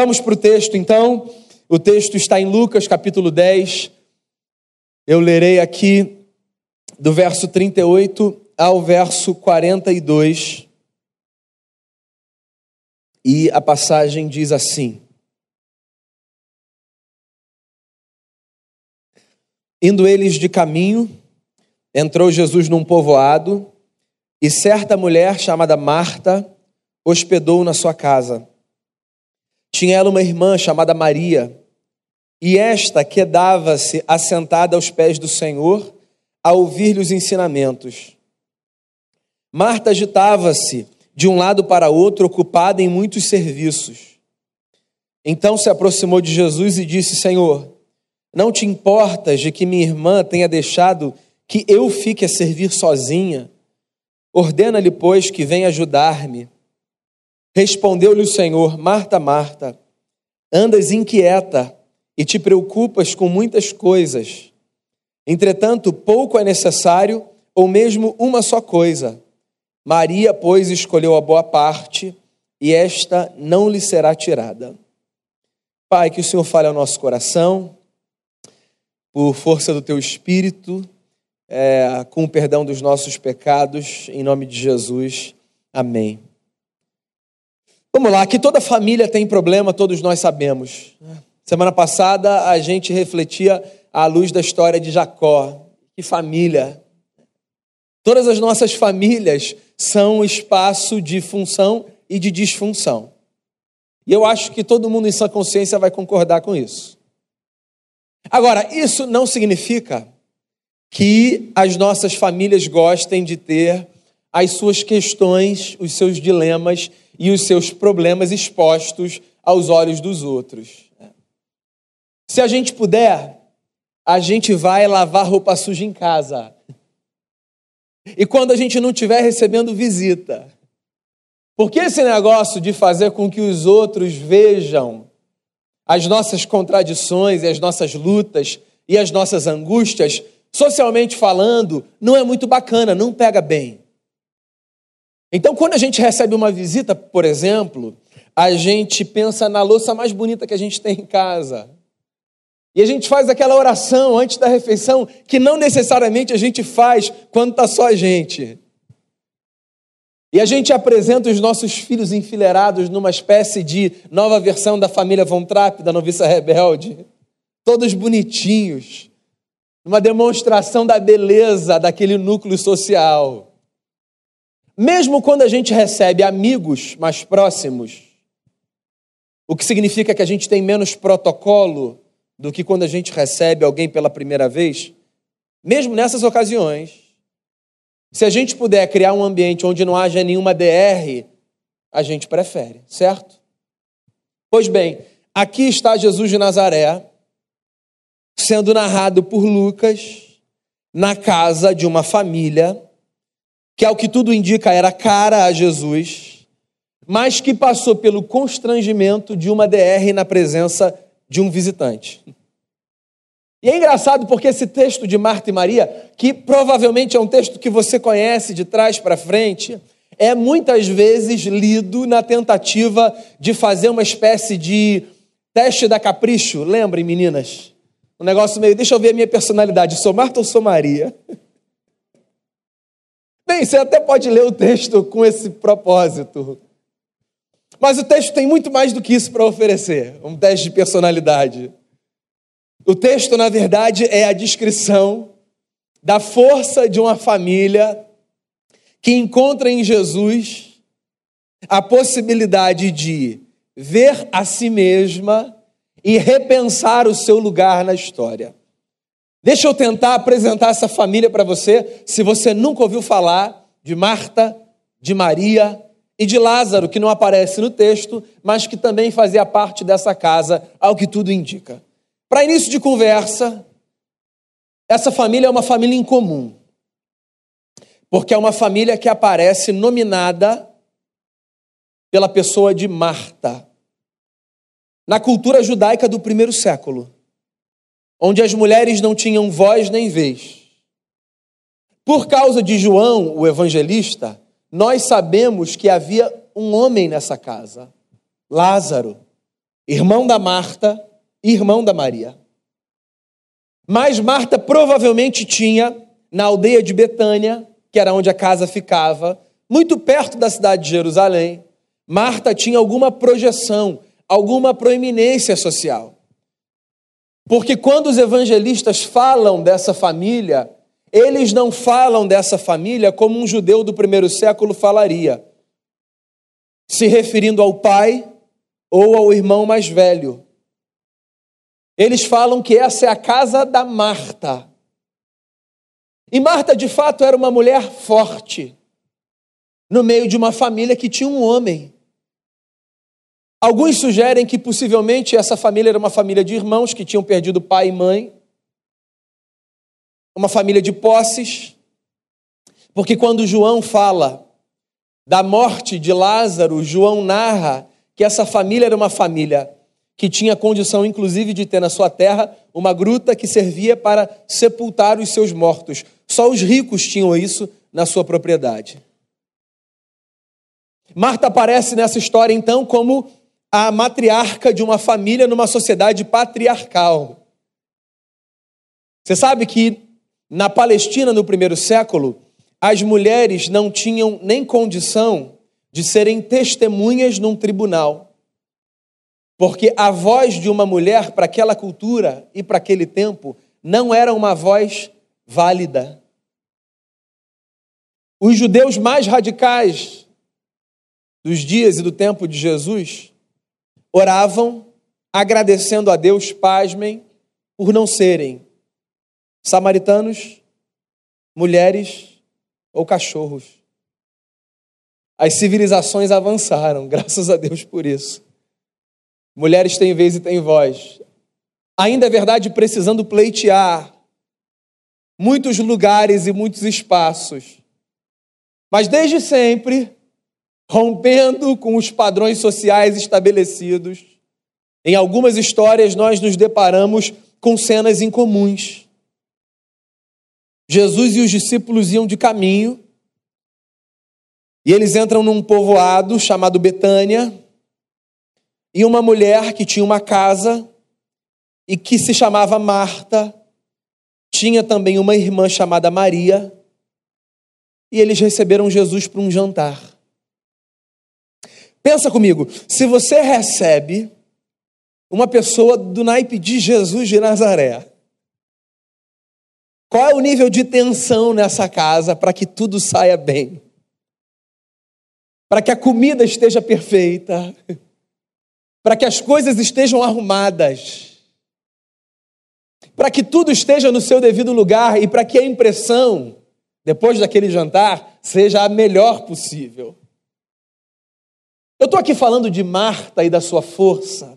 Vamos para o texto então. O texto está em Lucas capítulo 10. Eu lerei aqui do verso 38 ao verso 42. E a passagem diz assim: Indo eles de caminho, entrou Jesus num povoado, e certa mulher chamada Marta hospedou na sua casa. Tinha ela uma irmã chamada Maria, e esta quedava-se assentada aos pés do Senhor a ouvir-lhe os ensinamentos. Marta agitava-se de um lado para outro, ocupada em muitos serviços. Então se aproximou de Jesus e disse: Senhor, não te importas de que minha irmã tenha deixado que eu fique a servir sozinha? Ordena-lhe, pois, que venha ajudar-me. Respondeu-lhe o Senhor: Marta, Marta, andas inquieta e te preocupas com muitas coisas. Entretanto, pouco é necessário, ou mesmo uma só coisa. Maria, pois, escolheu a boa parte, e esta não lhe será tirada. Pai, que o Senhor fale ao nosso coração, por força do teu espírito, é, com o perdão dos nossos pecados, em nome de Jesus. Amém. Vamos lá, que toda família tem problema, todos nós sabemos. Semana passada a gente refletia à luz da história de Jacó. Que família! Todas as nossas famílias são espaço de função e de disfunção. E eu acho que todo mundo em sua consciência vai concordar com isso. Agora, isso não significa que as nossas famílias gostem de ter as suas questões, os seus dilemas e os seus problemas expostos aos olhos dos outros. Se a gente puder, a gente vai lavar roupa suja em casa. E quando a gente não estiver recebendo visita. Porque esse negócio de fazer com que os outros vejam as nossas contradições e as nossas lutas e as nossas angústias, socialmente falando, não é muito bacana, não pega bem. Então, quando a gente recebe uma visita, por exemplo, a gente pensa na louça mais bonita que a gente tem em casa. E a gente faz aquela oração antes da refeição que não necessariamente a gente faz quando está só a gente. E a gente apresenta os nossos filhos enfileirados numa espécie de nova versão da família Von Trapp, da noviça rebelde. Todos bonitinhos. Uma demonstração da beleza daquele núcleo social. Mesmo quando a gente recebe amigos mais próximos, o que significa que a gente tem menos protocolo do que quando a gente recebe alguém pela primeira vez, mesmo nessas ocasiões, se a gente puder criar um ambiente onde não haja nenhuma DR, a gente prefere, certo? Pois bem, aqui está Jesus de Nazaré, sendo narrado por Lucas, na casa de uma família que ao que tudo indica era cara a Jesus, mas que passou pelo constrangimento de uma DR na presença de um visitante. E é engraçado porque esse texto de Marta e Maria, que provavelmente é um texto que você conhece de trás para frente, é muitas vezes lido na tentativa de fazer uma espécie de teste da capricho. Lembrem, meninas? Um negócio meio, deixa eu ver a minha personalidade, sou Marta ou sou Maria? Bem, você até pode ler o texto com esse propósito. Mas o texto tem muito mais do que isso para oferecer um teste de personalidade. O texto, na verdade, é a descrição da força de uma família que encontra em Jesus a possibilidade de ver a si mesma e repensar o seu lugar na história. Deixa eu tentar apresentar essa família para você, se você nunca ouviu falar de Marta, de Maria e de Lázaro, que não aparece no texto, mas que também fazia parte dessa casa, ao que tudo indica. Para início de conversa, essa família é uma família incomum, porque é uma família que aparece nominada pela pessoa de Marta. Na cultura judaica do primeiro século, onde as mulheres não tinham voz nem vez. Por causa de João, o evangelista, nós sabemos que havia um homem nessa casa, Lázaro. irmão da Marta, irmão da Maria. Mas Marta provavelmente tinha, na aldeia de Betânia, que era onde a casa ficava, muito perto da cidade de Jerusalém, Marta tinha alguma projeção, alguma proeminência social. Porque quando os evangelistas falam dessa família, eles não falam dessa família como um judeu do primeiro século falaria, se referindo ao pai ou ao irmão mais velho. Eles falam que essa é a casa da Marta. E Marta, de fato, era uma mulher forte, no meio de uma família que tinha um homem. Alguns sugerem que possivelmente essa família era uma família de irmãos que tinham perdido pai e mãe, uma família de posses, porque quando João fala da morte de Lázaro, João narra que essa família era uma família que tinha condição, inclusive, de ter na sua terra uma gruta que servia para sepultar os seus mortos. Só os ricos tinham isso na sua propriedade. Marta aparece nessa história, então, como a matriarca de uma família numa sociedade patriarcal. Você sabe que na Palestina, no primeiro século, as mulheres não tinham nem condição de serem testemunhas num tribunal. Porque a voz de uma mulher para aquela cultura e para aquele tempo não era uma voz válida. Os judeus mais radicais dos dias e do tempo de Jesus oravam agradecendo a Deus, pasmem, por não serem samaritanos, mulheres ou cachorros. As civilizações avançaram, graças a Deus por isso. Mulheres têm vez e têm voz. Ainda é verdade, precisando pleitear muitos lugares e muitos espaços. Mas desde sempre, rompendo com os padrões sociais estabelecidos. Em algumas histórias, nós nos deparamos com cenas incomuns. Jesus e os discípulos iam de caminho e eles entram num povoado chamado Betânia e uma mulher que tinha uma casa e que se chamava Marta tinha também uma irmã chamada Maria e eles receberam Jesus para um jantar. Pensa comigo, se você recebe uma pessoa do naipe de Jesus de Nazaré, qual é o nível de tensão nessa casa para que tudo saia bem? Para que a comida esteja perfeita, para que as coisas estejam arrumadas, para que tudo esteja no seu devido lugar e para que a impressão, depois daquele jantar, seja a melhor possível. Eu estou aqui falando de Marta e da sua força.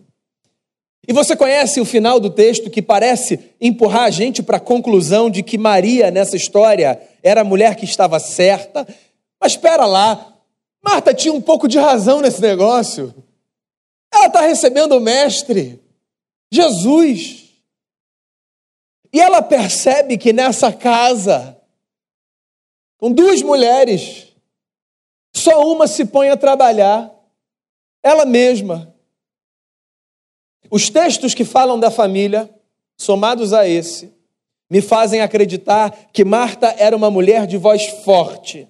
E você conhece o final do texto que parece empurrar a gente para a conclusão de que Maria, nessa história, era a mulher que estava certa. Mas espera lá, Marta tinha um pouco de razão nesse negócio. Ela está recebendo o Mestre, Jesus. E ela percebe que nessa casa, com duas mulheres, só uma se põe a trabalhar ela mesma. Os textos que falam da família, somados a esse, me fazem acreditar que Marta era uma mulher de voz forte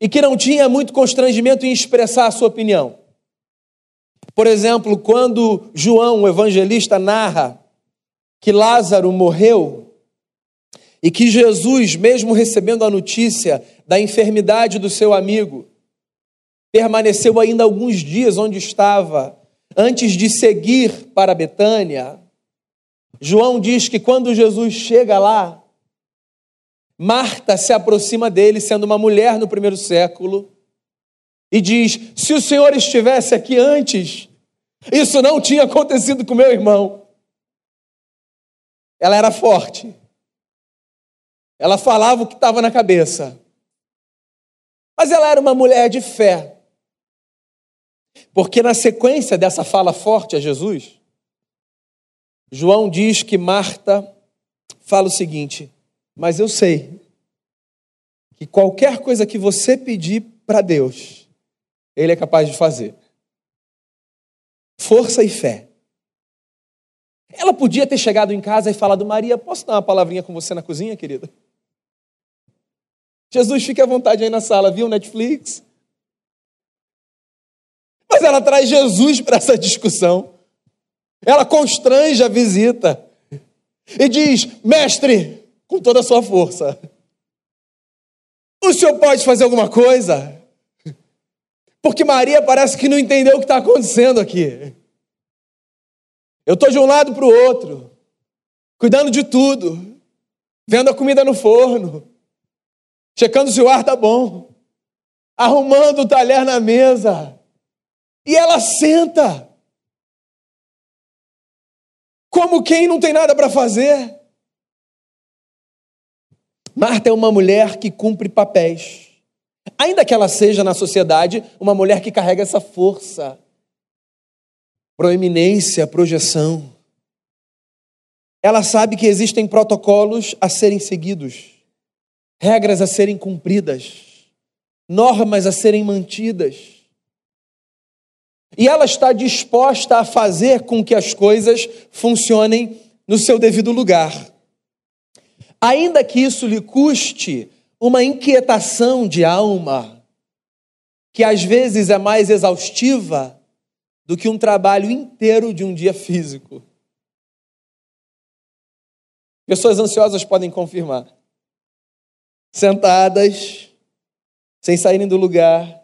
e que não tinha muito constrangimento em expressar a sua opinião. Por exemplo, quando João, o evangelista, narra que Lázaro morreu e que Jesus, mesmo recebendo a notícia da enfermidade do seu amigo, permaneceu ainda alguns dias onde estava, antes de seguir para Betânia. João diz que quando Jesus chega lá, Marta se aproxima dele, sendo uma mulher no primeiro século, e diz: Se o Senhor estivesse aqui antes, isso não tinha acontecido com meu irmão. Ela era forte. Ela falava o que estava na cabeça. Mas ela era uma mulher de fé. Porque na sequência dessa fala forte a Jesus, João diz que Marta fala o seguinte: Mas eu sei que qualquer coisa que você pedir para Deus, Ele é capaz de fazer. força e fé. Ela podia ter chegado em casa e falado: Maria, posso dar uma palavrinha com você na cozinha, querida? Jesus, fique à vontade aí na sala, viu? Netflix. Mas ela traz Jesus para essa discussão. Ela constrange a visita e diz: Mestre, com toda a sua força, o senhor pode fazer alguma coisa? Porque Maria parece que não entendeu o que está acontecendo aqui. Eu estou de um lado para o outro, cuidando de tudo, vendo a comida no forno, checando se o ar está bom, arrumando o talher na mesa. E ela senta, como quem não tem nada para fazer. Marta é uma mulher que cumpre papéis. Ainda que ela seja na sociedade uma mulher que carrega essa força, proeminência, projeção. Ela sabe que existem protocolos a serem seguidos, regras a serem cumpridas, normas a serem mantidas. E ela está disposta a fazer com que as coisas funcionem no seu devido lugar ainda que isso lhe custe uma inquietação de alma, que às vezes é mais exaustiva do que um trabalho inteiro de um dia físico. Pessoas ansiosas podem confirmar. Sentadas, sem saírem do lugar,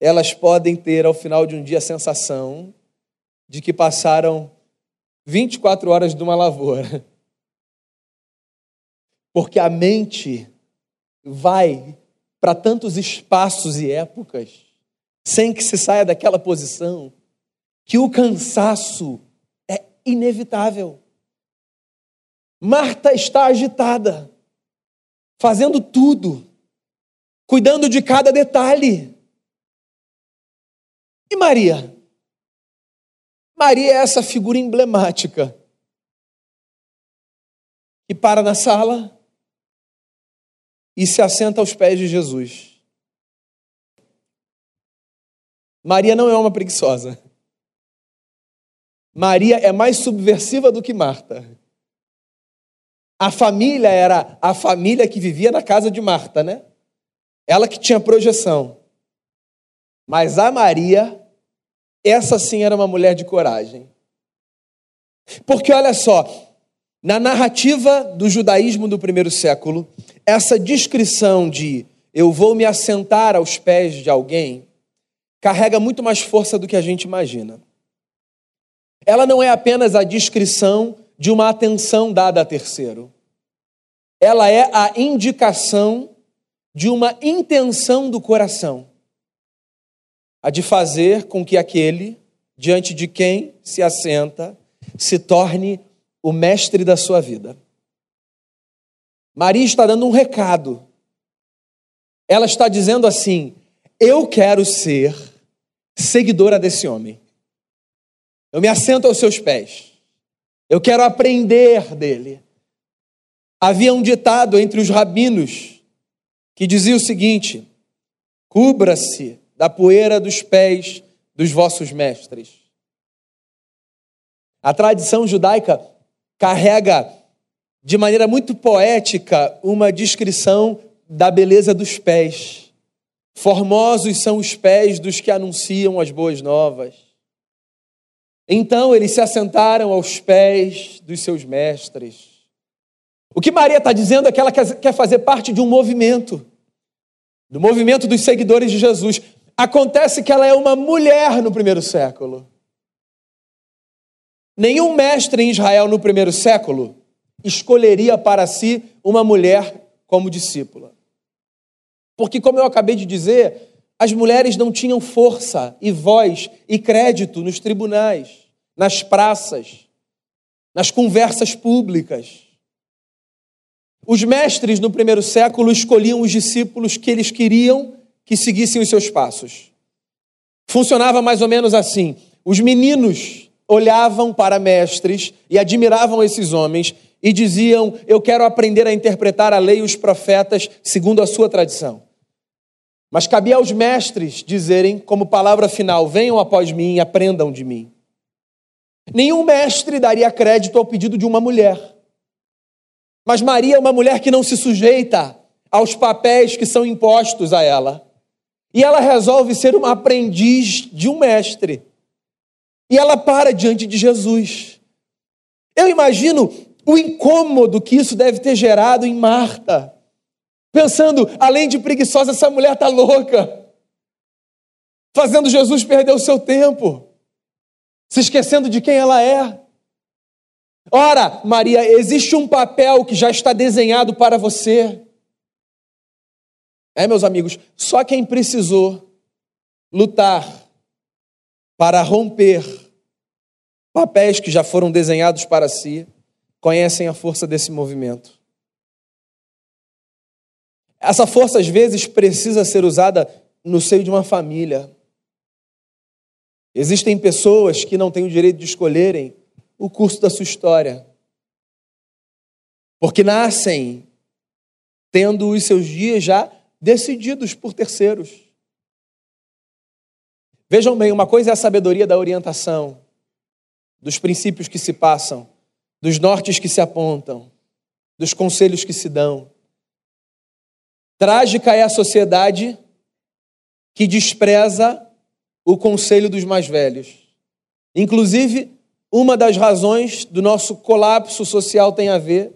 elas podem ter ao final de um dia a sensação de que passaram 24 horas de uma lavoura porque a mente vai para tantos espaços e épocas, sem que se saia daquela posição, que o cansaço é inevitável. Marta está agitada, fazendo tudo, cuidando de cada detalhe. E Maria? Maria é essa figura emblemática que para na sala e se assenta aos pés de Jesus. Maria não é uma preguiçosa. Maria é mais subversiva do que Marta. A família era a família que vivia na casa de Marta, né? Ela que tinha projeção. Mas a Maria, essa sim era uma mulher de coragem. Porque olha só, na narrativa do judaísmo do primeiro século, essa descrição de eu vou me assentar aos pés de alguém carrega muito mais força do que a gente imagina. Ela não é apenas a descrição de uma atenção dada a terceiro. Ela é a indicação de uma intenção do coração, a de fazer com que aquele diante de quem se assenta se torne o mestre da sua vida. Maria está dando um recado. Ela está dizendo assim: Eu quero ser seguidora desse homem. Eu me assento aos seus pés. Eu quero aprender dele. Havia um ditado entre os rabinos que dizia o seguinte: Cubra-se da poeira dos pés dos vossos mestres. A tradição judaica carrega de maneira muito poética uma descrição da beleza dos pés. Formosos são os pés dos que anunciam as boas novas. Então eles se assentaram aos pés dos seus mestres. O que Maria está dizendo é que ela quer fazer parte de um movimento, do movimento dos seguidores de Jesus. Acontece que ela é uma mulher no primeiro século. Nenhum mestre em Israel no primeiro século escolheria para si uma mulher como discípula. Porque, como eu acabei de dizer, as mulheres não tinham força e voz e crédito nos tribunais, nas praças, nas conversas públicas. Os mestres no primeiro século escolhiam os discípulos que eles queriam que seguissem os seus passos. Funcionava mais ou menos assim: os meninos olhavam para mestres e admiravam esses homens e diziam: Eu quero aprender a interpretar a lei e os profetas segundo a sua tradição. Mas cabia aos mestres dizerem, como palavra final: venham após mim e aprendam de mim. Nenhum mestre daria crédito ao pedido de uma mulher. Mas Maria é uma mulher que não se sujeita aos papéis que são impostos a ela. E ela resolve ser uma aprendiz de um mestre. E ela para diante de Jesus. Eu imagino o incômodo que isso deve ter gerado em Marta. Pensando, além de preguiçosa, essa mulher está louca. Fazendo Jesus perder o seu tempo. Se esquecendo de quem ela é. Ora, Maria, existe um papel que já está desenhado para você. É, meus amigos, só quem precisou lutar para romper papéis que já foram desenhados para si, conhecem a força desse movimento. Essa força, às vezes, precisa ser usada no seio de uma família. Existem pessoas que não têm o direito de escolherem o curso da sua história, porque nascem tendo os seus dias já decididos por terceiros. Vejam bem, uma coisa é a sabedoria da orientação, dos princípios que se passam, dos nortes que se apontam, dos conselhos que se dão. Trágica é a sociedade que despreza o conselho dos mais velhos. Inclusive, uma das razões do nosso colapso social tem a ver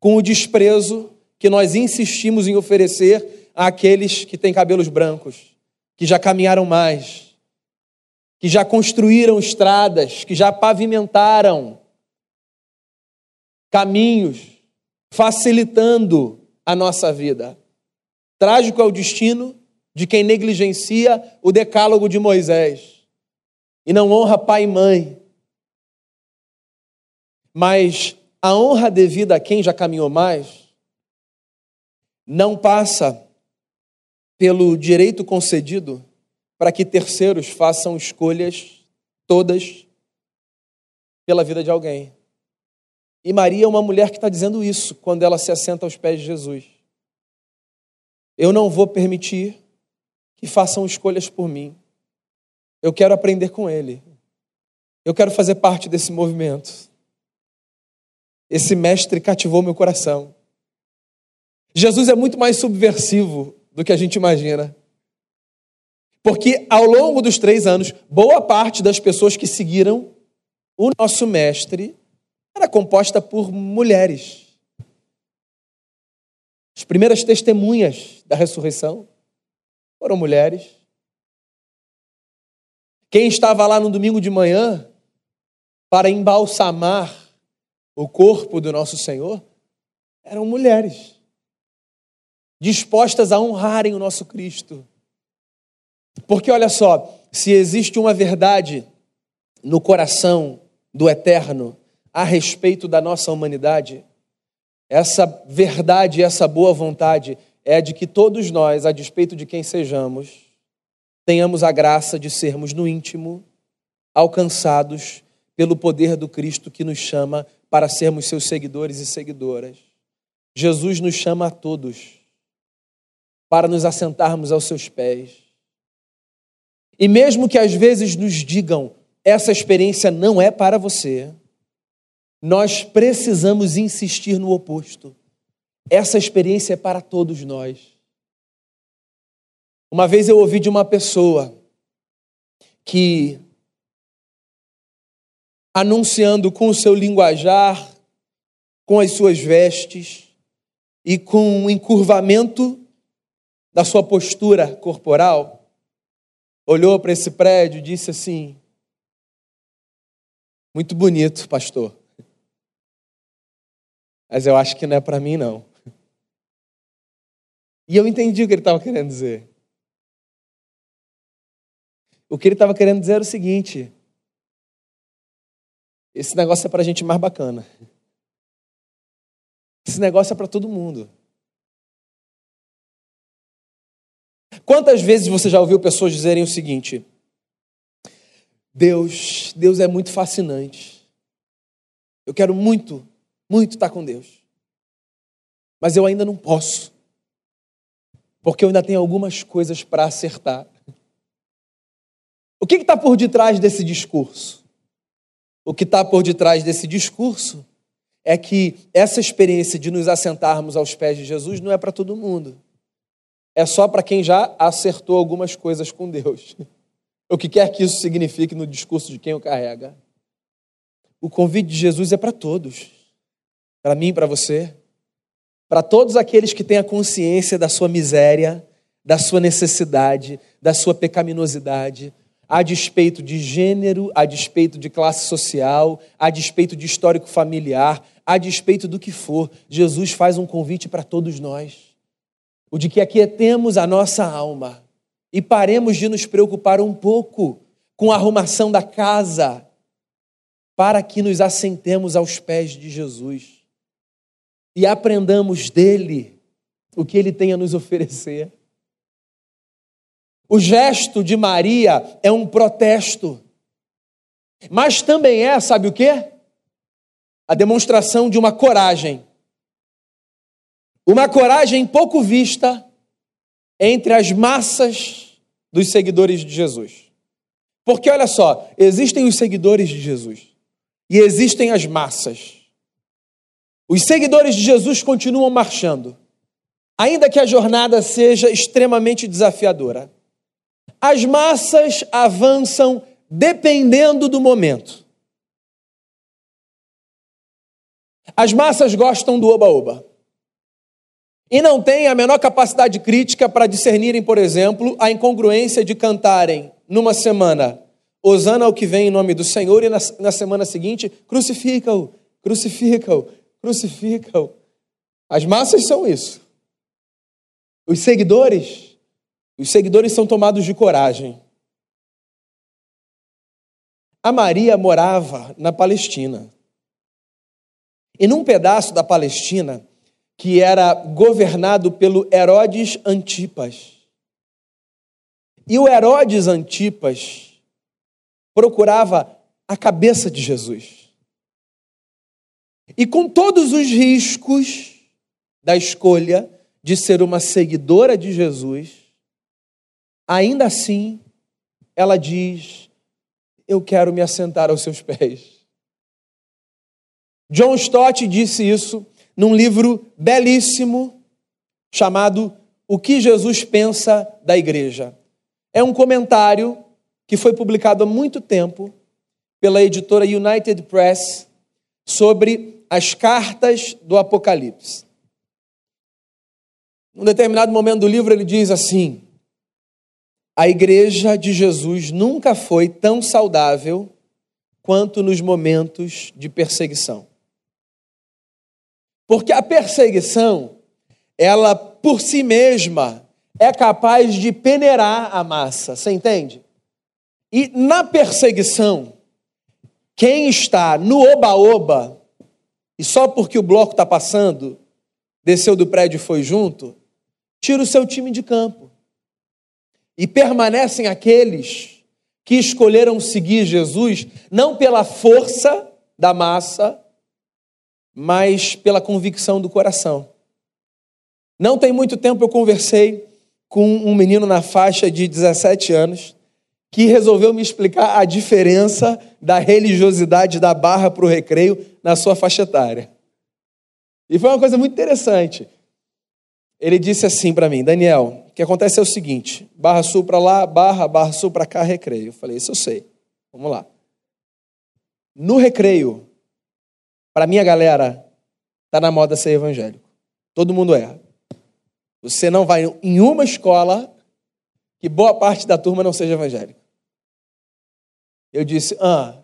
com o desprezo que nós insistimos em oferecer àqueles que têm cabelos brancos, que já caminharam mais, que já construíram estradas, que já pavimentaram caminhos, facilitando a nossa vida. Trágico é o destino de quem negligencia o decálogo de Moisés e não honra pai e mãe. Mas a honra devida a quem já caminhou mais não passa pelo direito concedido para que terceiros façam escolhas todas pela vida de alguém. E Maria é uma mulher que está dizendo isso quando ela se assenta aos pés de Jesus. Eu não vou permitir que façam escolhas por mim. Eu quero aprender com Ele. Eu quero fazer parte desse movimento. Esse mestre cativou meu coração. Jesus é muito mais subversivo do que a gente imagina. Porque ao longo dos três anos, boa parte das pessoas que seguiram o nosso mestre era composta por mulheres. As primeiras testemunhas da ressurreição foram mulheres. Quem estava lá no domingo de manhã para embalsamar o corpo do nosso Senhor eram mulheres, dispostas a honrarem o nosso Cristo. Porque olha só, se existe uma verdade no coração do eterno a respeito da nossa humanidade, essa verdade, essa boa vontade é de que todos nós, a despeito de quem sejamos, tenhamos a graça de sermos no íntimo alcançados pelo poder do Cristo que nos chama para sermos seus seguidores e seguidoras. Jesus nos chama a todos para nos assentarmos aos seus pés. E mesmo que às vezes nos digam, essa experiência não é para você, nós precisamos insistir no oposto. Essa experiência é para todos nós. Uma vez eu ouvi de uma pessoa que, anunciando com o seu linguajar, com as suas vestes e com o encurvamento da sua postura corporal, olhou para esse prédio e disse assim: Muito bonito, pastor mas eu acho que não é para mim, não. E eu entendi o que ele estava querendo dizer. O que ele estava querendo dizer era o seguinte: esse negócio é para gente mais bacana. Esse negócio é para todo mundo. Quantas vezes você já ouviu pessoas dizerem o seguinte: Deus, Deus é muito fascinante. Eu quero muito muito estar com Deus. Mas eu ainda não posso. porque eu ainda tenho algumas coisas para acertar. O que está por detrás desse discurso? O que está por detrás desse discurso é que essa experiência de nos assentarmos aos pés de Jesus não é para todo mundo. É só para quem já acertou algumas coisas com Deus. O que quer que isso signifique no discurso de quem o carrega. O convite de Jesus é para todos. Para mim, para você. Para todos aqueles que têm a consciência da sua miséria, da sua necessidade, da sua pecaminosidade, a despeito de gênero, a despeito de classe social, a despeito de histórico familiar, a despeito do que for, Jesus faz um convite para todos nós. O de que aquietemos a nossa alma e paremos de nos preocupar um pouco com a arrumação da casa, para que nos assentemos aos pés de Jesus e aprendamos dele o que ele tem a nos oferecer. O gesto de Maria é um protesto, mas também é, sabe o que? A demonstração de uma coragem. Uma coragem pouco vista entre as massas dos seguidores de Jesus. Porque olha só, existem os seguidores de Jesus e existem as massas. Os seguidores de Jesus continuam marchando, ainda que a jornada seja extremamente desafiadora. As massas avançam dependendo do momento. As massas gostam do oba-oba. E não têm a menor capacidade crítica para discernirem, por exemplo, a incongruência de cantarem numa semana Osana ao que vem em nome do Senhor e na, na semana seguinte crucifica-o, crucifica-o, crucifica-o. As massas são isso. Os seguidores os seguidores são tomados de coragem. A Maria morava na Palestina. E num pedaço da Palestina que era governado pelo Herodes Antipas. E o Herodes Antipas procurava a cabeça de Jesus. E com todos os riscos da escolha de ser uma seguidora de Jesus, Ainda assim, ela diz: Eu quero me assentar aos seus pés. John Stott disse isso num livro belíssimo chamado O que Jesus pensa da igreja. É um comentário que foi publicado há muito tempo pela editora United Press sobre as cartas do Apocalipse. Num determinado momento do livro, ele diz assim: a igreja de Jesus nunca foi tão saudável quanto nos momentos de perseguição. Porque a perseguição, ela por si mesma é capaz de peneirar a massa, você entende? E na perseguição, quem está no oba-oba, e só porque o bloco está passando, desceu do prédio e foi junto, tira o seu time de campo. E permanecem aqueles que escolheram seguir Jesus não pela força da massa, mas pela convicção do coração. Não tem muito tempo eu conversei com um menino na faixa de 17 anos que resolveu me explicar a diferença da religiosidade da barra para o recreio na sua faixa etária. E foi uma coisa muito interessante. Ele disse assim para mim, Daniel, o que acontece é o seguinte: Barra Sul para lá, Barra, Barra Sul para cá, recreio. Eu falei, isso eu sei. Vamos lá. No recreio, para minha galera, tá na moda ser evangélico. Todo mundo é. Você não vai em uma escola que boa parte da turma não seja evangélica. Eu disse, ah.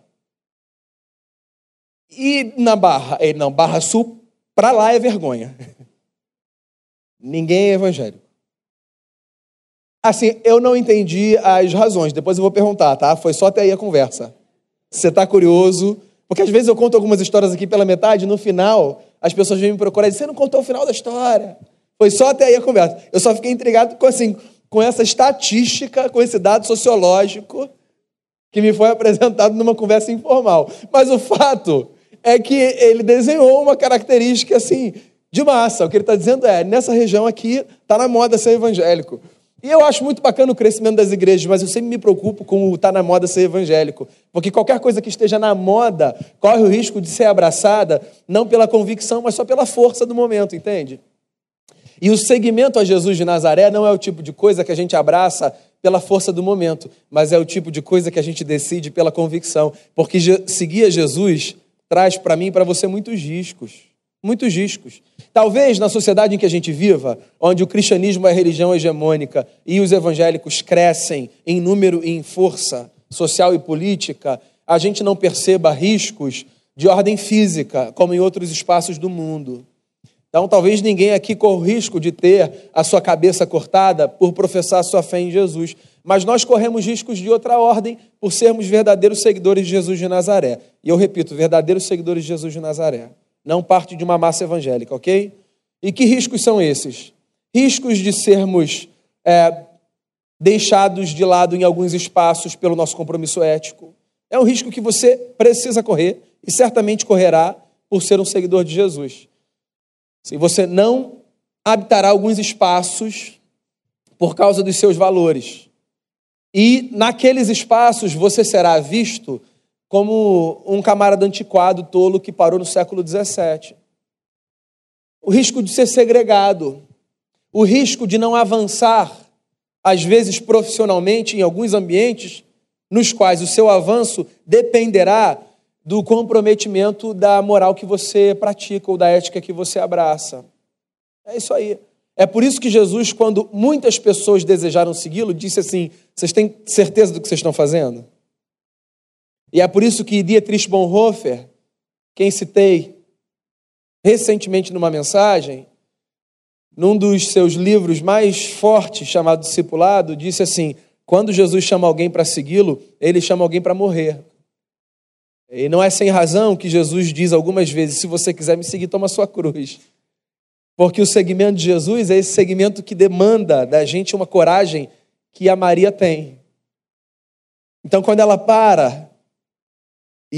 E na Barra? Ele, não, Barra Sul, para lá é vergonha. Ninguém é evangélico. Assim, eu não entendi as razões, depois eu vou perguntar, tá? Foi só até aí a conversa. Você está curioso? Porque às vezes eu conto algumas histórias aqui pela metade, no final, as pessoas vêm me procurar e dizem, você não contou o final da história. Foi só até aí a conversa. Eu só fiquei intrigado com, assim, com essa estatística, com esse dado sociológico que me foi apresentado numa conversa informal. Mas o fato é que ele desenhou uma característica assim de massa. O que ele está dizendo é: nessa região aqui está na moda ser evangélico. E eu acho muito bacana o crescimento das igrejas, mas eu sempre me preocupo com o estar tá na moda ser evangélico. Porque qualquer coisa que esteja na moda corre o risco de ser abraçada, não pela convicção, mas só pela força do momento, entende? E o seguimento a Jesus de Nazaré não é o tipo de coisa que a gente abraça pela força do momento, mas é o tipo de coisa que a gente decide pela convicção. Porque seguir a Jesus traz para mim e para você muitos riscos muitos riscos. Talvez na sociedade em que a gente viva, onde o cristianismo é a religião hegemônica e os evangélicos crescem em número e em força social e política, a gente não perceba riscos de ordem física, como em outros espaços do mundo. Então, talvez ninguém aqui corra o risco de ter a sua cabeça cortada por professar sua fé em Jesus. Mas nós corremos riscos de outra ordem por sermos verdadeiros seguidores de Jesus de Nazaré. E eu repito, verdadeiros seguidores de Jesus de Nazaré não parte de uma massa evangélica, ok? E que riscos são esses? Riscos de sermos é, deixados de lado em alguns espaços pelo nosso compromisso ético. É um risco que você precisa correr e certamente correrá por ser um seguidor de Jesus. Se você não habitará alguns espaços por causa dos seus valores. E naqueles espaços você será visto como um camarada antiquado, tolo, que parou no século XVII. O risco de ser segregado, o risco de não avançar, às vezes profissionalmente, em alguns ambientes, nos quais o seu avanço dependerá do comprometimento da moral que você pratica ou da ética que você abraça. É isso aí. É por isso que Jesus, quando muitas pessoas desejaram segui-lo, disse assim: Vocês têm certeza do que vocês estão fazendo? E é por isso que Dietrich Bonhoeffer, quem citei recentemente numa mensagem, num dos seus livros mais fortes, chamado Discipulado, disse assim: quando Jesus chama alguém para segui-lo, ele chama alguém para morrer. E não é sem razão que Jesus diz algumas vezes: se você quiser me seguir, toma sua cruz. Porque o segmento de Jesus é esse segmento que demanda da gente uma coragem que a Maria tem. Então, quando ela para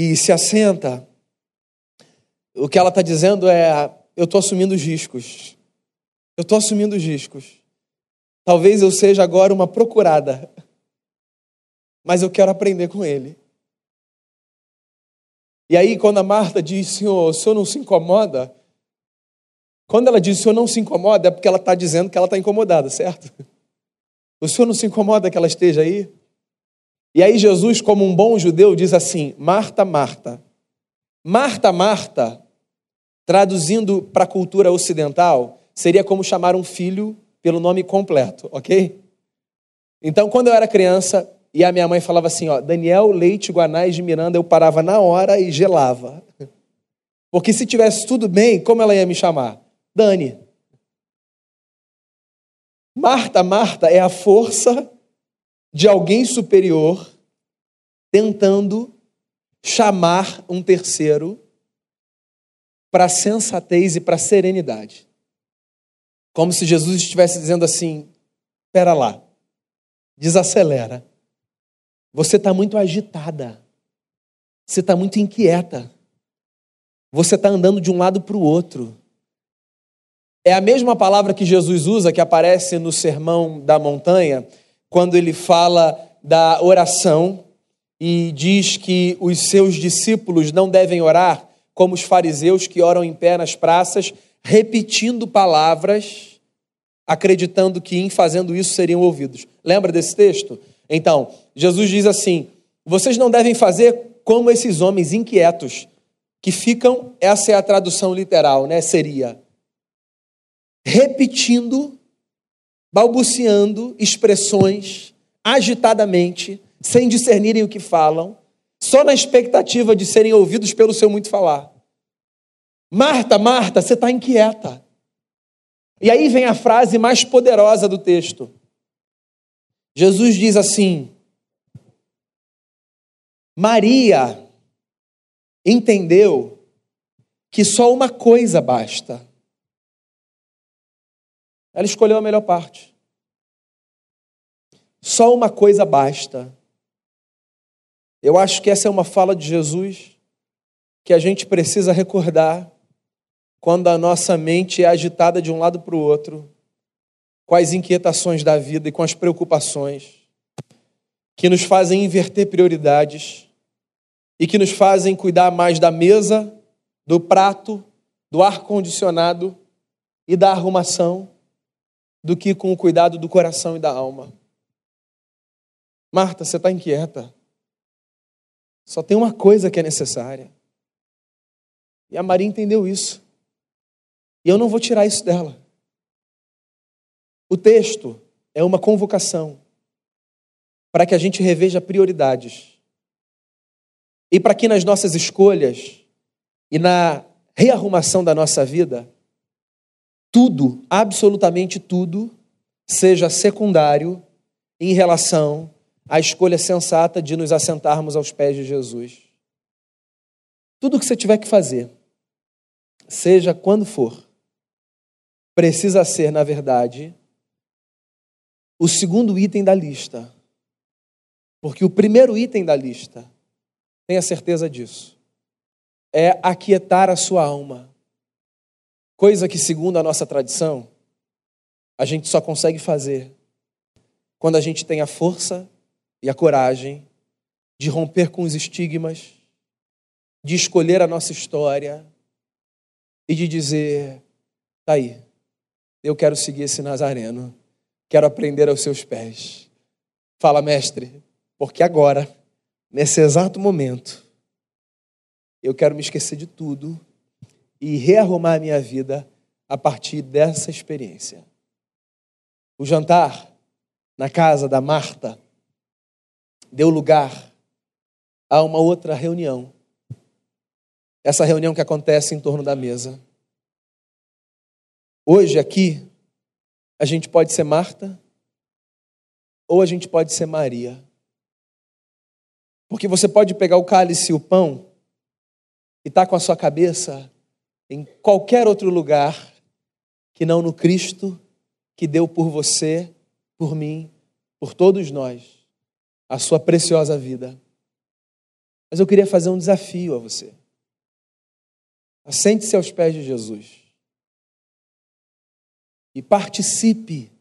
e se assenta, o que ela está dizendo é: eu estou assumindo os riscos. Eu estou assumindo os riscos. Talvez eu seja agora uma procurada, mas eu quero aprender com ele. E aí, quando a Marta diz, Senhor, o senhor não se incomoda? Quando ela diz, o senhor não se incomoda, é porque ela está dizendo que ela está incomodada, certo? O senhor não se incomoda que ela esteja aí? E aí Jesus, como um bom judeu, diz assim: Marta, Marta. Marta, Marta, traduzindo para a cultura ocidental, seria como chamar um filho pelo nome completo, ok? Então, quando eu era criança e a minha mãe falava assim, ó, Daniel Leite Guanais de Miranda, eu parava na hora e gelava. Porque se tivesse tudo bem, como ela ia me chamar? Dani. Marta, Marta é a força de alguém superior tentando chamar um terceiro para sensatez e para serenidade. Como se Jesus estivesse dizendo assim: espera lá, desacelera. Você está muito agitada, você está muito inquieta, você está andando de um lado para o outro. É a mesma palavra que Jesus usa, que aparece no Sermão da Montanha, quando ele fala da oração e diz que os seus discípulos não devem orar como os fariseus que oram em pé nas praças, repetindo palavras, acreditando que em fazendo isso seriam ouvidos. Lembra desse texto? Então, Jesus diz assim: vocês não devem fazer como esses homens inquietos que ficam, essa é a tradução literal, né? Seria repetindo balbuciando expressões agitadamente, sem discernirem o que falam, só na expectativa de serem ouvidos pelo seu muito falar. Marta, Marta, você está inquieta. E aí vem a frase mais poderosa do texto. Jesus diz assim: Maria entendeu que só uma coisa basta. Ela escolheu a melhor parte. Só uma coisa basta. Eu acho que essa é uma fala de Jesus que a gente precisa recordar quando a nossa mente é agitada de um lado para o outro, com as inquietações da vida e com as preocupações, que nos fazem inverter prioridades e que nos fazem cuidar mais da mesa, do prato, do ar-condicionado e da arrumação, do que com o cuidado do coração e da alma. Marta, você está inquieta. Só tem uma coisa que é necessária. E a Maria entendeu isso. E eu não vou tirar isso dela. O texto é uma convocação para que a gente reveja prioridades. E para que nas nossas escolhas e na rearrumação da nossa vida, tudo, absolutamente tudo, seja secundário em relação à escolha sensata de nos assentarmos aos pés de Jesus. Tudo o que você tiver que fazer, seja quando for, precisa ser, na verdade, o segundo item da lista. Porque o primeiro item da lista, tenha certeza disso, é aquietar a sua alma. Coisa que, segundo a nossa tradição, a gente só consegue fazer quando a gente tem a força e a coragem de romper com os estigmas, de escolher a nossa história e de dizer: tá aí, eu quero seguir esse Nazareno, quero aprender aos seus pés. Fala, mestre, porque agora, nesse exato momento, eu quero me esquecer de tudo e rearrumar a minha vida a partir dessa experiência. O jantar na casa da Marta deu lugar a uma outra reunião. Essa reunião que acontece em torno da mesa. Hoje aqui, a gente pode ser Marta ou a gente pode ser Maria. Porque você pode pegar o cálice e o pão e tá com a sua cabeça em qualquer outro lugar que não no Cristo que deu por você, por mim, por todos nós, a sua preciosa vida. Mas eu queria fazer um desafio a você. Assente-se aos pés de Jesus e participe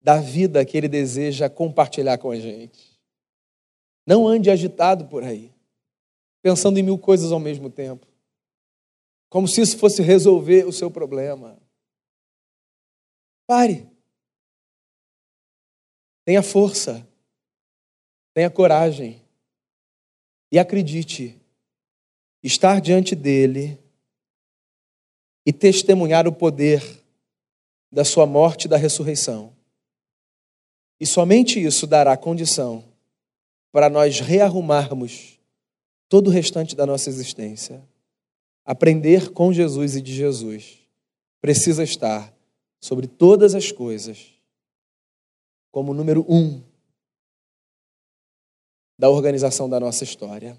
da vida que Ele deseja compartilhar com a gente. Não ande agitado por aí, pensando em mil coisas ao mesmo tempo, como se isso fosse resolver o seu problema. Pare. Tenha força, tenha coragem e acredite, estar diante dele e testemunhar o poder da sua morte e da ressurreição. E somente isso dará condição para nós rearrumarmos todo o restante da nossa existência. Aprender com Jesus e de Jesus precisa estar sobre todas as coisas como número um da organização da nossa história.